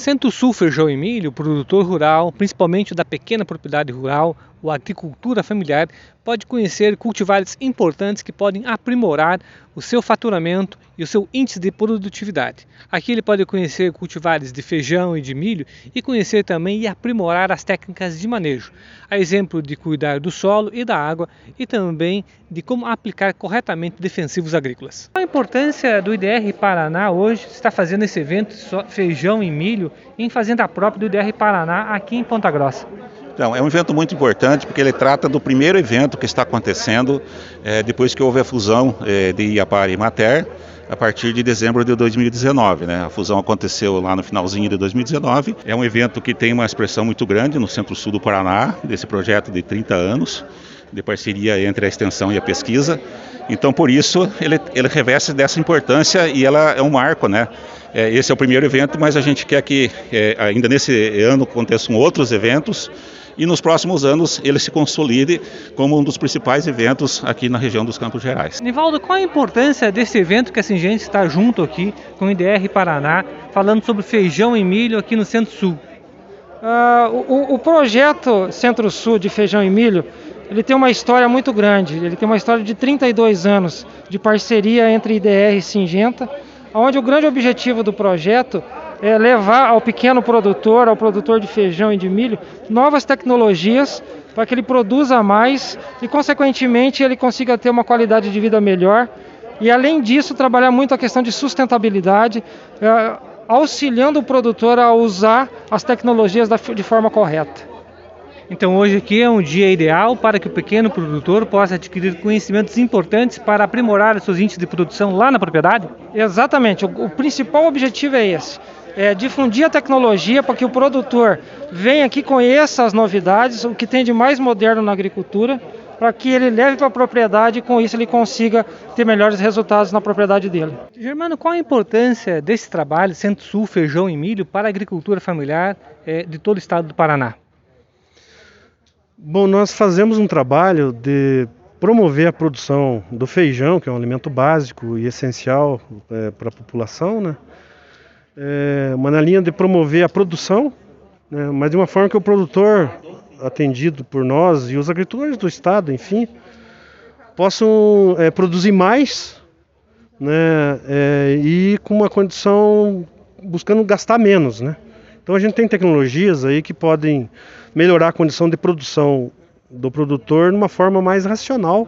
Centro-Sul Feijão e Milho, produtor rural, principalmente da pequena propriedade rural, ou agricultura familiar, pode conhecer cultivares importantes que podem aprimorar o seu faturamento e o seu índice de produtividade. Aqui ele pode conhecer cultivares de feijão e de milho e conhecer também e aprimorar as técnicas de manejo, a exemplo de cuidar do solo e da água e também de como aplicar corretamente defensivos agrícolas. A importância do IDR Paraná hoje está fazendo esse evento feijão e milho em fazenda própria do IDR Paraná aqui em Ponta Grossa. Então, é um evento muito importante porque ele trata do primeiro evento que está acontecendo é, depois que houve a fusão é, de Iapar e Mater a partir de dezembro de 2019. Né? A fusão aconteceu lá no finalzinho de 2019. É um evento que tem uma expressão muito grande no centro-sul do Paraná, desse projeto de 30 anos de parceria entre a extensão e a pesquisa. Então, por isso, ele, ele reveste dessa importância e ela é um marco, né? É, esse é o primeiro evento, mas a gente quer que é, ainda nesse ano aconteçam outros eventos e nos próximos anos ele se consolide como um dos principais eventos aqui na região dos Campos Gerais. Nivaldo, qual a importância desse evento que a Singente está junto aqui com o IDR Paraná, falando sobre feijão e milho aqui no Centro-Sul? Uh, o, o projeto Centro-Sul de feijão e milho ele tem uma história muito grande. Ele tem uma história de 32 anos de parceria entre IDR e Singenta, onde o grande objetivo do projeto é levar ao pequeno produtor, ao produtor de feijão e de milho, novas tecnologias para que ele produza mais e, consequentemente, ele consiga ter uma qualidade de vida melhor. E, além disso, trabalhar muito a questão de sustentabilidade, é, auxiliando o produtor a usar as tecnologias de forma correta. Então hoje aqui é um dia ideal para que o pequeno produtor possa adquirir conhecimentos importantes para aprimorar os seus índices de produção lá na propriedade? Exatamente, o, o principal objetivo é esse é, difundir a tecnologia para que o produtor venha aqui, conheça as novidades, o que tem de mais moderno na agricultura, para que ele leve para a propriedade e com isso ele consiga ter melhores resultados na propriedade dele. Germano, qual a importância desse trabalho Centro-Sul Feijão e Milho para a agricultura familiar é, de todo o estado do Paraná? Bom, nós fazemos um trabalho de promover a produção do feijão, que é um alimento básico e essencial é, para a população, né? é, uma na linha de promover a produção, né, mas de uma forma que o produtor, atendido por nós e os agricultores do estado, enfim, possam é, produzir mais né, é, e com uma condição buscando gastar menos. Né? Então a gente tem tecnologias aí que podem melhorar a condição de produção do produtor de uma forma mais racional,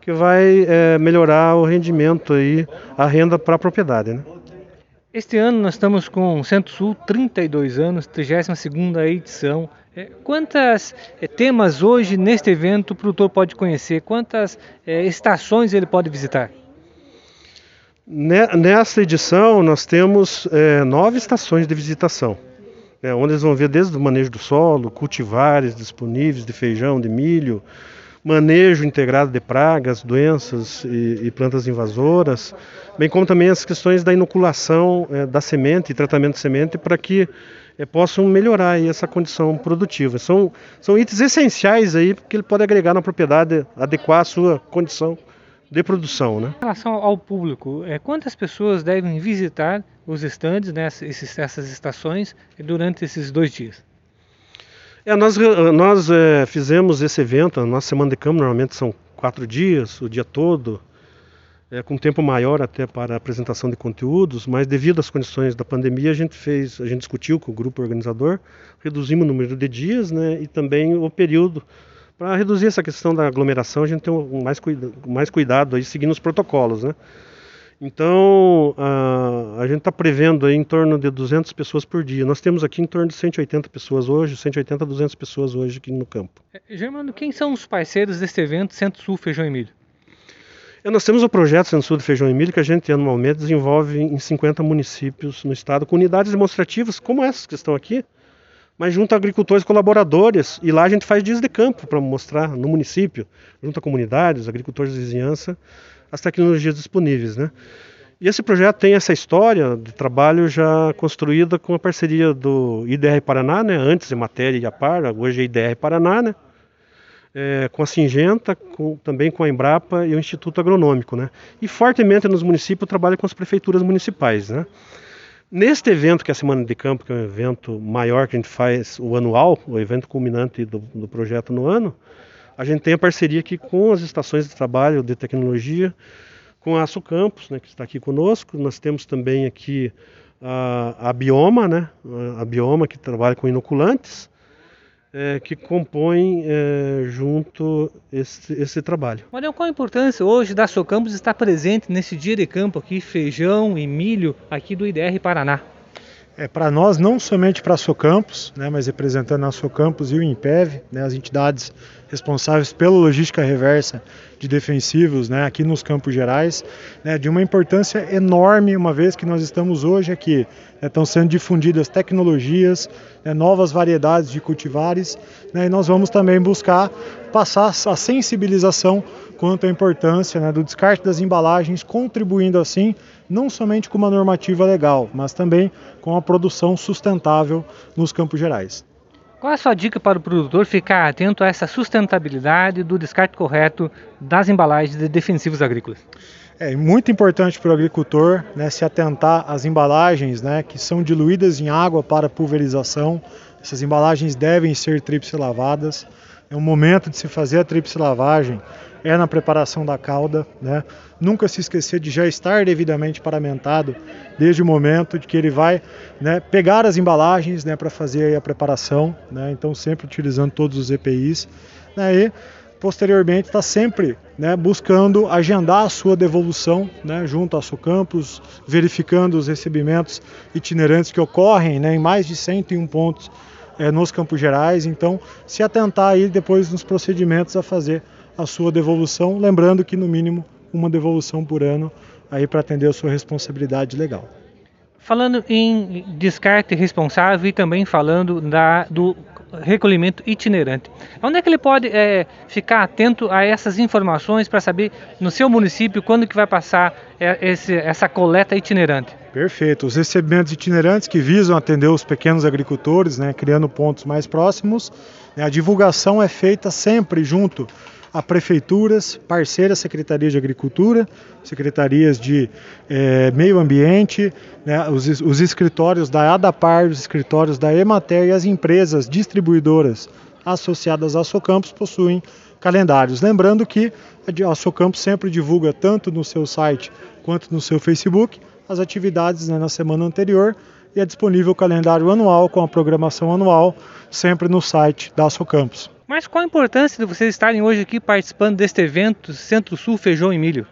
que vai é, melhorar o rendimento aí, a renda para a propriedade. Né? Este ano nós estamos com o Centro-Sul, 32 anos, 32ª edição. É, quantas é, temas hoje neste evento o produtor pode conhecer? Quantas é, estações ele pode visitar? Nesta edição nós temos é, nove estações de visitação, né, onde eles vão ver desde o manejo do solo, cultivares disponíveis de feijão, de milho, manejo integrado de pragas, doenças e, e plantas invasoras, bem como também as questões da inoculação é, da semente e tratamento de semente para que é, possam melhorar aí, essa condição produtiva. São, são itens essenciais aí que ele pode agregar na propriedade, adequar a sua condição de produção. Né? Em relação ao público, é, quantas pessoas devem visitar os estandes, né, esses, essas estações, durante esses dois dias? É, nós nós é, fizemos esse evento, a nossa semana de campo normalmente são quatro dias, o dia todo, é, com tempo maior até para a apresentação de conteúdos, mas devido às condições da pandemia a gente fez, a gente discutiu com o grupo organizador, reduzimos o número de dias, né, e também o período para reduzir essa questão da aglomeração, a gente tem mais, cuida, mais cuidado aí seguindo os protocolos, né. Então, a, a gente está prevendo aí em torno de 200 pessoas por dia. Nós temos aqui em torno de 180 pessoas hoje, 180 a 200 pessoas hoje aqui no campo. É, Germano, quem são os parceiros deste evento Centro-Sul Feijão e Milho? É, nós temos o projeto Centro-Sul de Feijão e Milho que a gente anualmente desenvolve em 50 municípios no estado, com unidades demonstrativas como essas que estão aqui, mas junto a agricultores colaboradores. E lá a gente faz dias de campo para mostrar no município, junto a comunidades, agricultores de vizinhança, as tecnologias disponíveis, né? E esse projeto tem essa história de trabalho já construída com a parceria do IDR Paraná, né? Antes de Matéria e Apar, hoje é IDR Paraná, né? É, com a Singenta, com, também com a Embrapa e o Instituto Agronômico, né? E fortemente nos municípios trabalha com as prefeituras municipais, né? Neste evento, que é a Semana de Campo, que é um evento maior que a gente faz, o anual, o evento culminante do, do projeto no ano, a gente tem a parceria aqui com as estações de trabalho de tecnologia, com a Aço Campus, né, que está aqui conosco. Nós temos também aqui a, a Bioma, né, a Bioma que trabalha com inoculantes, é, que compõem é, junto esse, esse trabalho. Marião, qual a importância hoje da Socampus estar presente nesse dia de campo aqui, feijão e milho aqui do IDR Paraná? É, para nós, não somente para a Socampus, né, mas representando a Socampus e o IMPEV, né, as entidades responsáveis pela logística reversa de defensivos né, aqui nos Campos Gerais, né, de uma importância enorme, uma vez que nós estamos hoje aqui. Né, estão sendo difundidas tecnologias, né, novas variedades de cultivares, né, e nós vamos também buscar passar a sensibilização quanto à importância né, do descarte das embalagens, contribuindo assim não somente com uma normativa legal, mas também com a produção sustentável nos Campos Gerais. Qual é a sua dica para o produtor ficar atento a essa sustentabilidade do descarte correto das embalagens de defensivos agrícolas? É muito importante para o agricultor né, se atentar às embalagens né, que são diluídas em água para pulverização. Essas embalagens devem ser tríplice lavadas. É o momento de se fazer a tríplice lavagem é na preparação da cauda, né? Nunca se esquecer de já estar devidamente paramentado desde o momento de que ele vai né, pegar as embalagens né, para fazer a preparação, né? Então sempre utilizando todos os EPIs, né? E posteriormente está sempre né, buscando agendar a sua devolução né, junto ao seu campus, verificando os recebimentos itinerantes que ocorrem né, em mais de 101 pontos é, nos Campos Gerais. Então, se atentar aí depois nos procedimentos a fazer a sua devolução, lembrando que no mínimo uma devolução por ano aí para atender a sua responsabilidade legal. Falando em descarte responsável e também falando da, do recolhimento itinerante. Onde é que ele pode é, ficar atento a essas informações para saber no seu município quando que vai passar é, esse, essa coleta itinerante? Perfeito. Os recebimentos itinerantes que visam atender os pequenos agricultores, né, criando pontos mais próximos. Né, a divulgação é feita sempre junto a prefeituras, parceiras secretarias de agricultura, secretarias de eh, meio ambiente, né, os, os, escritórios da ADAPAR, os escritórios da Emater e as empresas distribuidoras associadas à Socampos possuem calendários. Lembrando que a Socampos sempre divulga tanto no seu site quanto no seu Facebook as atividades né, na semana anterior e é disponível o calendário anual com a programação anual sempre no site da Socampos. Mas qual a importância de vocês estarem hoje aqui participando deste evento Centro-Sul Feijão e Milho?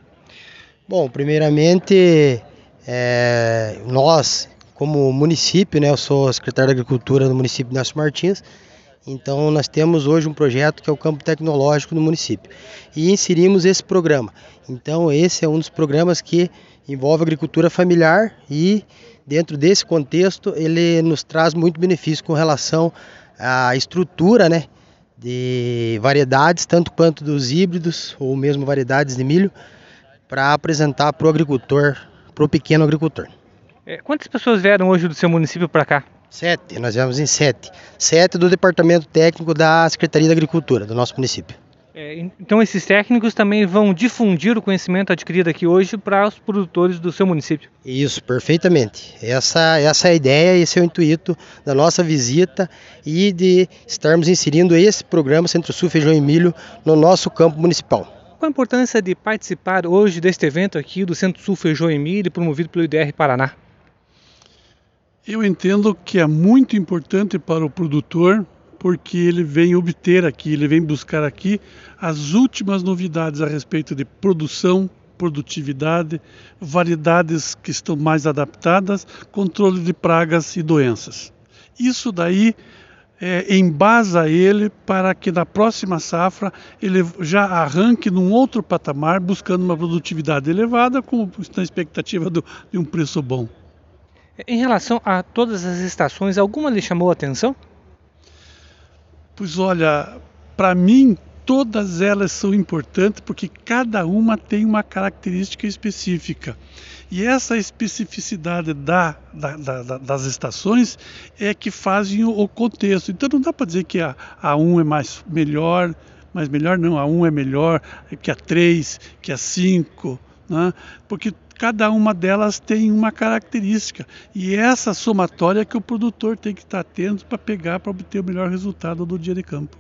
Bom, primeiramente, é, nós, como município, né, eu sou secretário de Agricultura do município de Nelson Martins, então nós temos hoje um projeto que é o Campo Tecnológico no município e inserimos esse programa. Então esse é um dos programas que envolve agricultura familiar e dentro desse contexto ele nos traz muito benefício com relação à estrutura, né, de variedades, tanto quanto dos híbridos ou mesmo variedades de milho, para apresentar para o agricultor, para o pequeno agricultor. É, quantas pessoas vieram hoje do seu município para cá? Sete, nós viemos em sete. Sete do Departamento Técnico da Secretaria da Agricultura do nosso município. É, então esses técnicos também vão difundir o conhecimento adquirido aqui hoje para os produtores do seu município. Isso, perfeitamente. Essa, essa é a ideia, esse é o intuito da nossa visita e de estarmos inserindo esse programa Centro-Sul Feijão e Milho no nosso campo municipal. Qual a importância de participar hoje deste evento aqui do Centro-Sul Feijão e Milho, promovido pelo IDR Paraná? Eu entendo que é muito importante para o produtor porque ele vem obter aqui, ele vem buscar aqui as últimas novidades a respeito de produção, produtividade, variedades que estão mais adaptadas, controle de pragas e doenças. Isso daí é, embasa ele para que na próxima safra ele já arranque num outro patamar, buscando uma produtividade elevada, com na expectativa do, de um preço bom. Em relação a todas as estações, alguma lhe chamou a atenção? Pois olha, para mim todas elas são importantes porque cada uma tem uma característica específica. E essa especificidade da, da, da, das estações é que fazem o, contexto. Então não dá para dizer que a, a 1 é mais melhor, mas melhor não, a 1 é melhor que a 3, que a 5, né? porque cada uma delas tem uma característica e essa somatória que o produtor tem que estar atento para pegar para obter o melhor resultado do dia de campo.